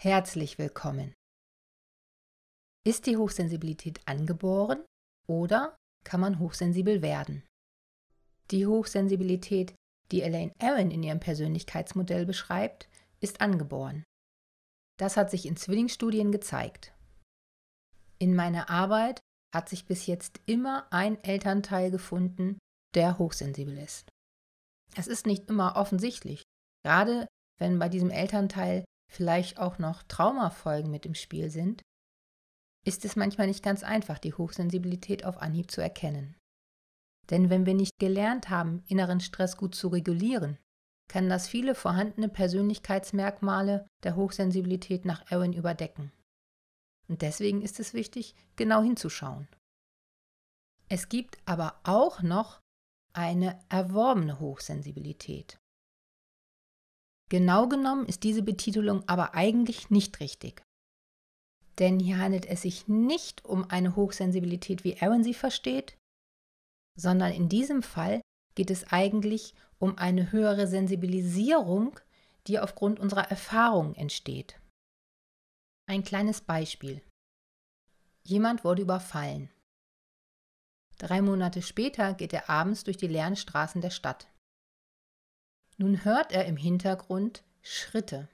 Herzlich willkommen. Ist die Hochsensibilität angeboren oder kann man hochsensibel werden? Die Hochsensibilität, die Elaine Aron in ihrem Persönlichkeitsmodell beschreibt, ist angeboren. Das hat sich in Zwillingsstudien gezeigt. In meiner Arbeit hat sich bis jetzt immer ein Elternteil gefunden, der hochsensibel ist. Es ist nicht immer offensichtlich, gerade wenn bei diesem Elternteil vielleicht auch noch Traumafolgen mit im Spiel sind, ist es manchmal nicht ganz einfach, die Hochsensibilität auf Anhieb zu erkennen. Denn wenn wir nicht gelernt haben, inneren Stress gut zu regulieren, kann das viele vorhandene Persönlichkeitsmerkmale der Hochsensibilität nach Erin überdecken. Und deswegen ist es wichtig, genau hinzuschauen. Es gibt aber auch noch eine erworbene Hochsensibilität. Genau genommen ist diese Betitelung aber eigentlich nicht richtig. Denn hier handelt es sich nicht um eine Hochsensibilität, wie Aaron sie versteht, sondern in diesem Fall geht es eigentlich um eine höhere Sensibilisierung, die aufgrund unserer Erfahrungen entsteht. Ein kleines Beispiel. Jemand wurde überfallen. Drei Monate später geht er abends durch die leeren Straßen der Stadt. Nun hört er im Hintergrund Schritte.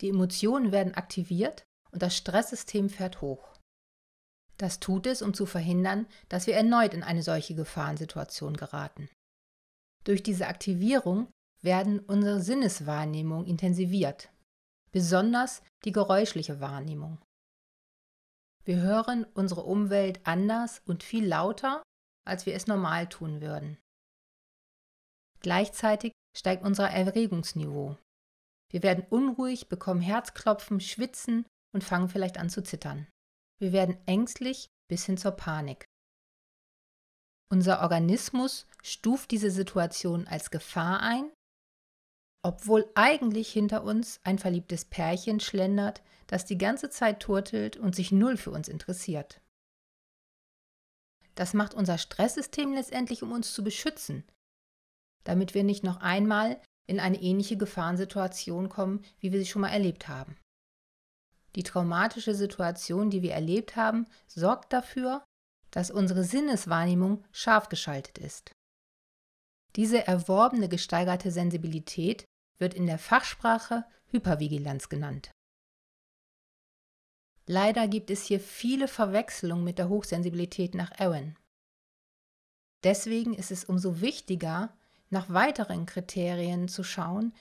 Die Emotionen werden aktiviert und das Stresssystem fährt hoch. Das tut es, um zu verhindern, dass wir erneut in eine solche Gefahrensituation geraten. Durch diese Aktivierung werden unsere Sinneswahrnehmungen intensiviert, besonders die geräuschliche Wahrnehmung. Wir hören unsere Umwelt anders und viel lauter, als wir es normal tun würden. Gleichzeitig steigt unser Erregungsniveau. Wir werden unruhig, bekommen Herzklopfen, schwitzen und fangen vielleicht an zu zittern. Wir werden ängstlich bis hin zur Panik. Unser Organismus stuft diese Situation als Gefahr ein, obwohl eigentlich hinter uns ein verliebtes Pärchen schlendert, das die ganze Zeit turtelt und sich null für uns interessiert. Das macht unser Stresssystem letztendlich, um uns zu beschützen, damit wir nicht noch einmal in eine ähnliche Gefahrensituation kommen, wie wir sie schon mal erlebt haben. Die traumatische Situation, die wir erlebt haben, sorgt dafür, dass unsere Sinneswahrnehmung scharf geschaltet ist. Diese erworbene gesteigerte Sensibilität wird in der Fachsprache Hypervigilanz genannt. Leider gibt es hier viele Verwechslungen mit der Hochsensibilität nach Aaron. Deswegen ist es umso wichtiger, nach weiteren Kriterien zu schauen,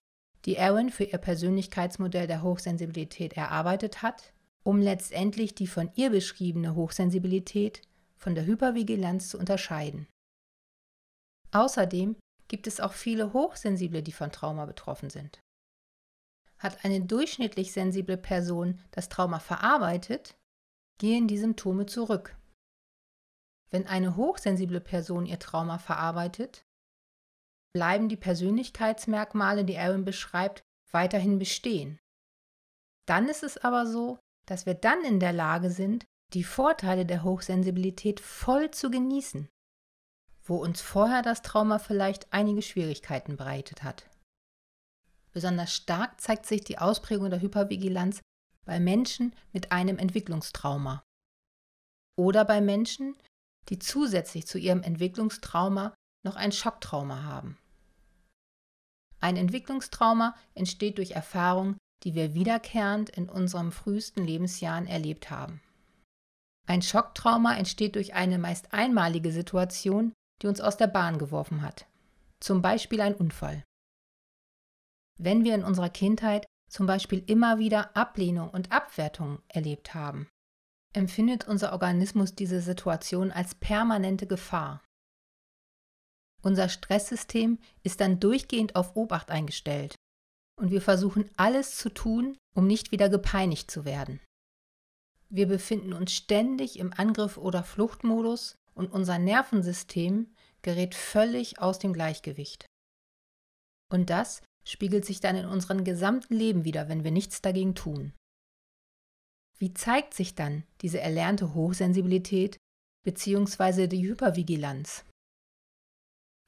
die Aaron für ihr Persönlichkeitsmodell der Hochsensibilität erarbeitet hat, um letztendlich die von ihr beschriebene Hochsensibilität von der Hypervigilanz zu unterscheiden. Außerdem gibt es auch viele Hochsensible, die von Trauma betroffen sind. Hat eine durchschnittlich sensible Person das Trauma verarbeitet, gehen die Symptome zurück. Wenn eine hochsensible Person ihr Trauma verarbeitet, bleiben die Persönlichkeitsmerkmale, die Aaron beschreibt, weiterhin bestehen. Dann ist es aber so, dass wir dann in der Lage sind, die Vorteile der Hochsensibilität voll zu genießen, wo uns vorher das Trauma vielleicht einige Schwierigkeiten bereitet hat. Besonders stark zeigt sich die Ausprägung der Hypervigilanz bei Menschen mit einem Entwicklungstrauma oder bei Menschen, die zusätzlich zu ihrem Entwicklungstrauma noch ein Schocktrauma haben. Ein Entwicklungstrauma entsteht durch Erfahrungen, die wir wiederkehrend in unseren frühesten Lebensjahren erlebt haben. Ein Schocktrauma entsteht durch eine meist einmalige Situation, die uns aus der Bahn geworfen hat. Zum Beispiel ein Unfall. Wenn wir in unserer Kindheit zum Beispiel immer wieder Ablehnung und Abwertung erlebt haben, empfindet unser Organismus diese Situation als permanente Gefahr. Unser Stresssystem ist dann durchgehend auf Obacht eingestellt und wir versuchen alles zu tun, um nicht wieder gepeinigt zu werden. Wir befinden uns ständig im Angriff- oder Fluchtmodus und unser Nervensystem gerät völlig aus dem Gleichgewicht. Und das spiegelt sich dann in unserem gesamten Leben wieder, wenn wir nichts dagegen tun. Wie zeigt sich dann diese erlernte Hochsensibilität bzw. die Hypervigilanz?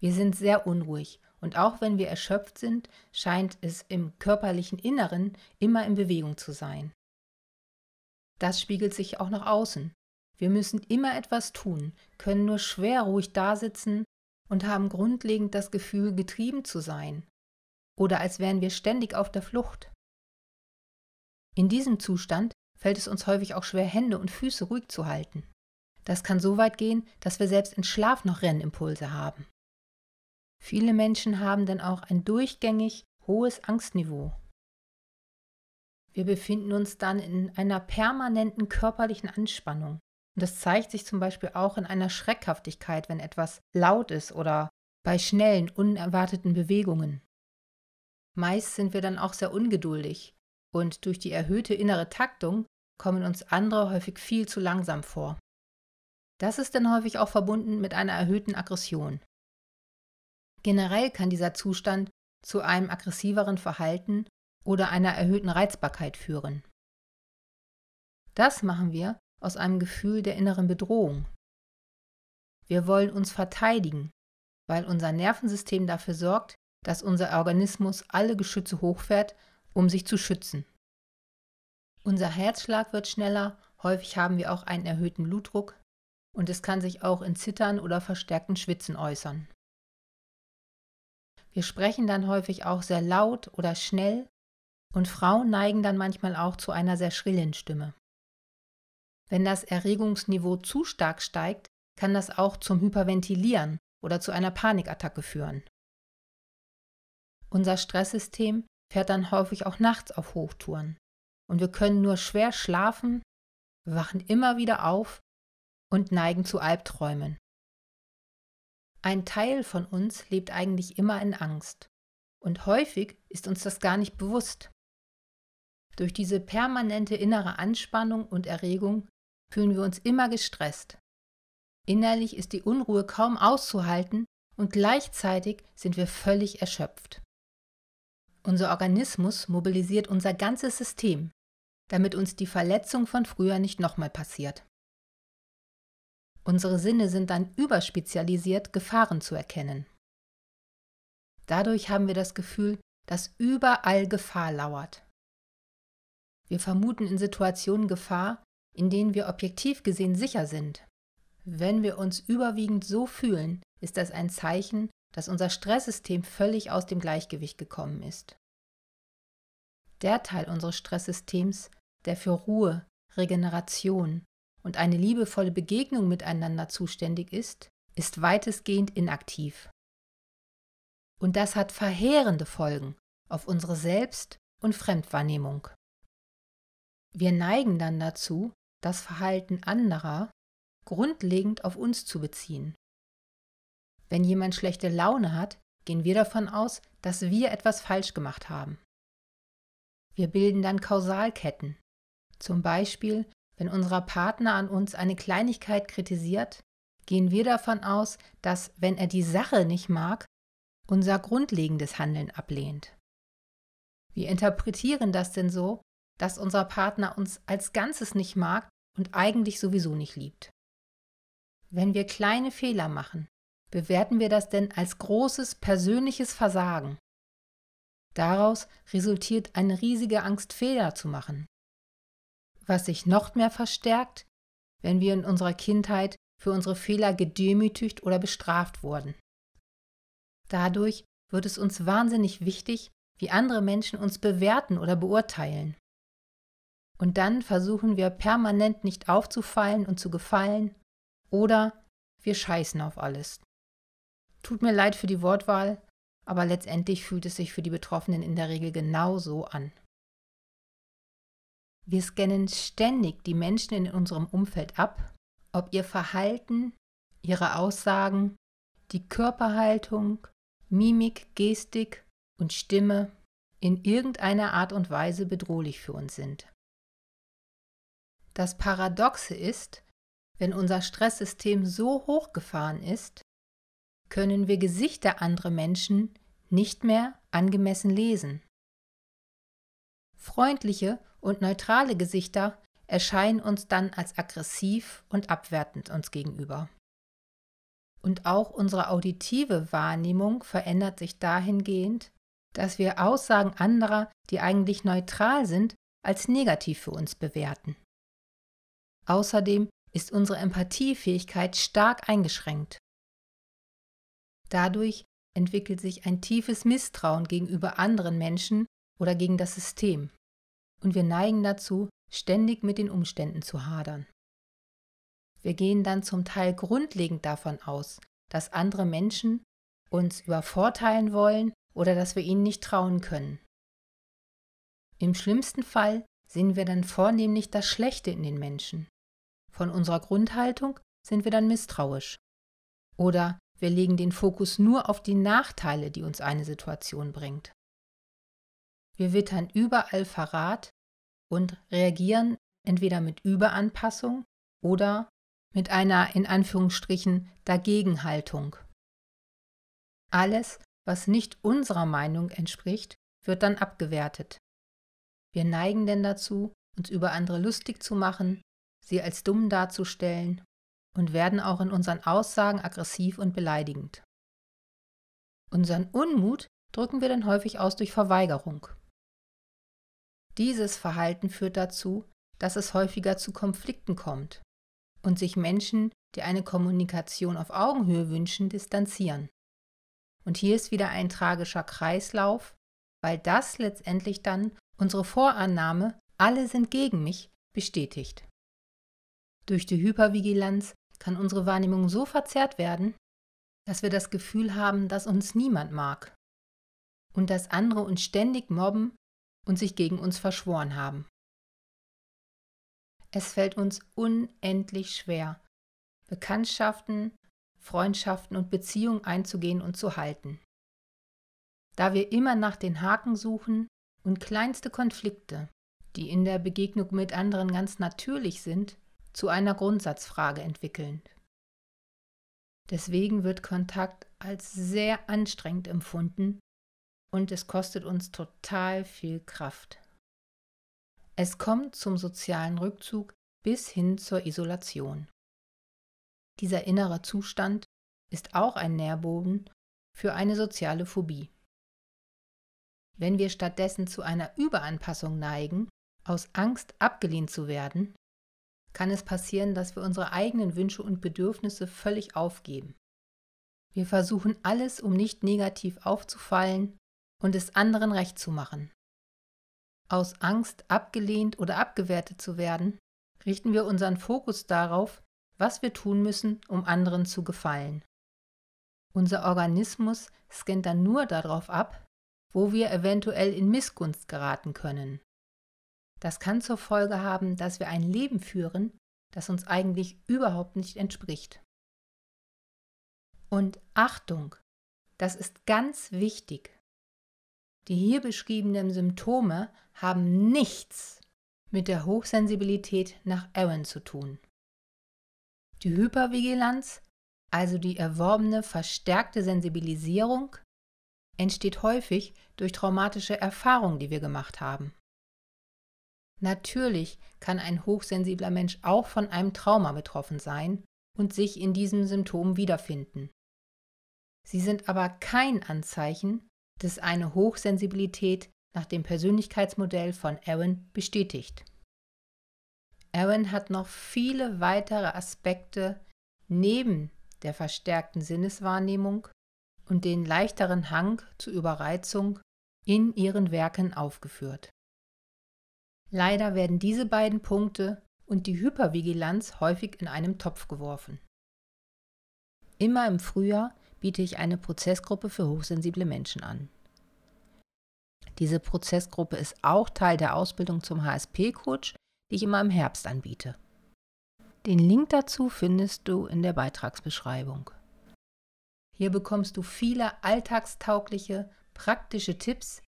Wir sind sehr unruhig und auch wenn wir erschöpft sind, scheint es im körperlichen Inneren immer in Bewegung zu sein. Das spiegelt sich auch nach außen. Wir müssen immer etwas tun, können nur schwer ruhig dasitzen und haben grundlegend das Gefühl, getrieben zu sein. Oder als wären wir ständig auf der Flucht. In diesem Zustand fällt es uns häufig auch schwer, Hände und Füße ruhig zu halten. Das kann so weit gehen, dass wir selbst in Schlaf noch Rennimpulse haben. Viele Menschen haben dann auch ein durchgängig hohes Angstniveau. Wir befinden uns dann in einer permanenten körperlichen Anspannung. Und das zeigt sich zum Beispiel auch in einer Schreckhaftigkeit, wenn etwas laut ist oder bei schnellen, unerwarteten Bewegungen. Meist sind wir dann auch sehr ungeduldig und durch die erhöhte innere Taktung kommen uns andere häufig viel zu langsam vor. Das ist dann häufig auch verbunden mit einer erhöhten Aggression. Generell kann dieser Zustand zu einem aggressiveren Verhalten oder einer erhöhten Reizbarkeit führen. Das machen wir aus einem Gefühl der inneren Bedrohung. Wir wollen uns verteidigen, weil unser Nervensystem dafür sorgt, dass unser Organismus alle Geschütze hochfährt, um sich zu schützen. Unser Herzschlag wird schneller, häufig haben wir auch einen erhöhten Blutdruck und es kann sich auch in Zittern oder verstärkten Schwitzen äußern. Wir sprechen dann häufig auch sehr laut oder schnell und Frauen neigen dann manchmal auch zu einer sehr schrillen Stimme. Wenn das Erregungsniveau zu stark steigt, kann das auch zum Hyperventilieren oder zu einer Panikattacke führen. Unser Stresssystem fährt dann häufig auch nachts auf Hochtouren und wir können nur schwer schlafen, wachen immer wieder auf und neigen zu Albträumen. Ein Teil von uns lebt eigentlich immer in Angst. Und häufig ist uns das gar nicht bewusst. Durch diese permanente innere Anspannung und Erregung fühlen wir uns immer gestresst. Innerlich ist die Unruhe kaum auszuhalten und gleichzeitig sind wir völlig erschöpft. Unser Organismus mobilisiert unser ganzes System, damit uns die Verletzung von früher nicht nochmal passiert. Unsere Sinne sind dann überspezialisiert, Gefahren zu erkennen. Dadurch haben wir das Gefühl, dass überall Gefahr lauert. Wir vermuten in Situationen Gefahr, in denen wir objektiv gesehen sicher sind. Wenn wir uns überwiegend so fühlen, ist das ein Zeichen, dass unser Stresssystem völlig aus dem Gleichgewicht gekommen ist. Der Teil unseres Stresssystems, der für Ruhe, Regeneration und eine liebevolle Begegnung miteinander zuständig ist, ist weitestgehend inaktiv. Und das hat verheerende Folgen auf unsere Selbst- und Fremdwahrnehmung. Wir neigen dann dazu, das Verhalten anderer grundlegend auf uns zu beziehen. Wenn jemand schlechte Laune hat, gehen wir davon aus, dass wir etwas falsch gemacht haben. Wir bilden dann Kausalketten. Zum Beispiel, wenn unser Partner an uns eine Kleinigkeit kritisiert, gehen wir davon aus, dass, wenn er die Sache nicht mag, unser grundlegendes Handeln ablehnt. Wir interpretieren das denn so, dass unser Partner uns als Ganzes nicht mag und eigentlich sowieso nicht liebt. Wenn wir kleine Fehler machen, bewerten wir das denn als großes persönliches Versagen. Daraus resultiert eine riesige Angst, Fehler zu machen was sich noch mehr verstärkt, wenn wir in unserer Kindheit für unsere Fehler gedemütigt oder bestraft wurden. Dadurch wird es uns wahnsinnig wichtig, wie andere Menschen uns bewerten oder beurteilen. Und dann versuchen wir permanent nicht aufzufallen und zu gefallen oder wir scheißen auf alles. Tut mir leid für die Wortwahl, aber letztendlich fühlt es sich für die Betroffenen in der Regel genau so an. Wir scannen ständig die Menschen in unserem Umfeld ab, ob ihr Verhalten, ihre Aussagen, die Körperhaltung, Mimik, Gestik und Stimme in irgendeiner Art und Weise bedrohlich für uns sind. Das Paradoxe ist, wenn unser Stresssystem so hochgefahren ist, können wir Gesichter anderer Menschen nicht mehr angemessen lesen. Freundliche und neutrale Gesichter erscheinen uns dann als aggressiv und abwertend uns gegenüber. Und auch unsere auditive Wahrnehmung verändert sich dahingehend, dass wir Aussagen anderer, die eigentlich neutral sind, als negativ für uns bewerten. Außerdem ist unsere Empathiefähigkeit stark eingeschränkt. Dadurch entwickelt sich ein tiefes Misstrauen gegenüber anderen Menschen oder gegen das System. Und wir neigen dazu, ständig mit den Umständen zu hadern. Wir gehen dann zum Teil grundlegend davon aus, dass andere Menschen uns übervorteilen wollen oder dass wir ihnen nicht trauen können. Im schlimmsten Fall sehen wir dann vornehmlich das Schlechte in den Menschen. Von unserer Grundhaltung sind wir dann misstrauisch. Oder wir legen den Fokus nur auf die Nachteile, die uns eine Situation bringt. Wir wittern überall Verrat und reagieren entweder mit Überanpassung oder mit einer in Anführungsstrichen Dagegenhaltung. Alles, was nicht unserer Meinung entspricht, wird dann abgewertet. Wir neigen denn dazu, uns über andere lustig zu machen, sie als dumm darzustellen und werden auch in unseren Aussagen aggressiv und beleidigend. Unseren Unmut drücken wir dann häufig aus durch Verweigerung. Dieses Verhalten führt dazu, dass es häufiger zu Konflikten kommt und sich Menschen, die eine Kommunikation auf Augenhöhe wünschen, distanzieren. Und hier ist wieder ein tragischer Kreislauf, weil das letztendlich dann unsere Vorannahme, alle sind gegen mich, bestätigt. Durch die Hypervigilanz kann unsere Wahrnehmung so verzerrt werden, dass wir das Gefühl haben, dass uns niemand mag und dass andere uns ständig mobben und sich gegen uns verschworen haben. Es fällt uns unendlich schwer, Bekanntschaften, Freundschaften und Beziehungen einzugehen und zu halten. Da wir immer nach den Haken suchen und kleinste Konflikte, die in der Begegnung mit anderen ganz natürlich sind, zu einer Grundsatzfrage entwickeln. Deswegen wird Kontakt als sehr anstrengend empfunden und es kostet uns total viel Kraft. Es kommt zum sozialen Rückzug bis hin zur Isolation. Dieser innere Zustand ist auch ein Nährboden für eine soziale Phobie. Wenn wir stattdessen zu einer Überanpassung neigen, aus Angst abgelehnt zu werden, kann es passieren, dass wir unsere eigenen Wünsche und Bedürfnisse völlig aufgeben. Wir versuchen alles, um nicht negativ aufzufallen und es anderen recht zu machen. Aus Angst, abgelehnt oder abgewertet zu werden, richten wir unseren Fokus darauf, was wir tun müssen, um anderen zu gefallen. Unser Organismus scannt dann nur darauf ab, wo wir eventuell in Missgunst geraten können. Das kann zur Folge haben, dass wir ein Leben führen, das uns eigentlich überhaupt nicht entspricht. Und Achtung, das ist ganz wichtig. Die hier beschriebenen Symptome haben nichts mit der Hochsensibilität nach Aaron zu tun. Die Hypervigilanz, also die erworbene verstärkte Sensibilisierung, entsteht häufig durch traumatische Erfahrungen, die wir gemacht haben. Natürlich kann ein hochsensibler Mensch auch von einem Trauma betroffen sein und sich in diesem Symptom wiederfinden. Sie sind aber kein Anzeichen, dass eine Hochsensibilität nach dem Persönlichkeitsmodell von Aaron bestätigt. Aaron hat noch viele weitere Aspekte neben der verstärkten Sinneswahrnehmung und den leichteren Hang zur Überreizung in ihren Werken aufgeführt. Leider werden diese beiden Punkte und die Hypervigilanz häufig in einem Topf geworfen. Immer im Frühjahr biete ich eine Prozessgruppe für hochsensible Menschen an. Diese Prozessgruppe ist auch Teil der Ausbildung zum HSP-Coach, die ich immer im Herbst anbiete. Den Link dazu findest du in der Beitragsbeschreibung. Hier bekommst du viele alltagstaugliche, praktische Tipps,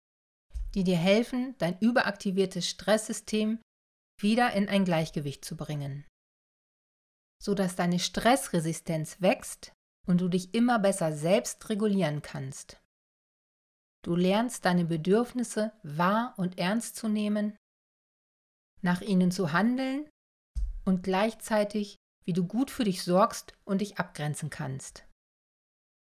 die dir helfen, dein überaktiviertes Stresssystem wieder in ein Gleichgewicht zu bringen, sodass deine Stressresistenz wächst und du dich immer besser selbst regulieren kannst. Du lernst deine Bedürfnisse wahr und ernst zu nehmen nach ihnen zu handeln und gleichzeitig, wie du gut für dich sorgst und dich abgrenzen kannst.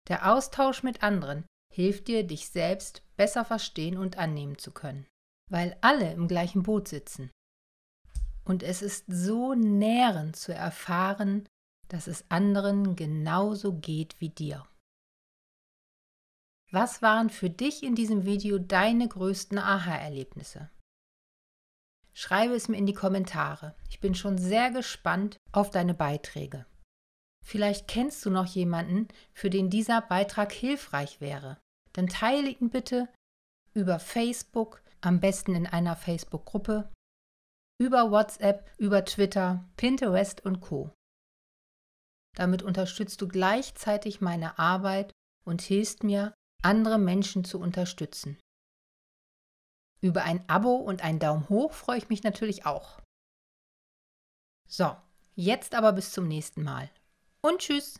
Der Austausch mit anderen hilft dir, dich selbst besser verstehen und annehmen zu können, weil alle im gleichen Boot sitzen. Und es ist so nährend zu erfahren, dass es anderen genauso geht wie dir. Was waren für dich in diesem Video deine größten Aha-Erlebnisse? Schreibe es mir in die Kommentare. Ich bin schon sehr gespannt auf deine Beiträge. Vielleicht kennst du noch jemanden, für den dieser Beitrag hilfreich wäre. Dann teile ihn bitte über Facebook, am besten in einer Facebook-Gruppe, über WhatsApp, über Twitter, Pinterest und Co. Damit unterstützt du gleichzeitig meine Arbeit und hilfst mir, andere Menschen zu unterstützen. Über ein Abo und einen Daumen hoch freue ich mich natürlich auch. So, jetzt aber bis zum nächsten Mal. Und tschüss!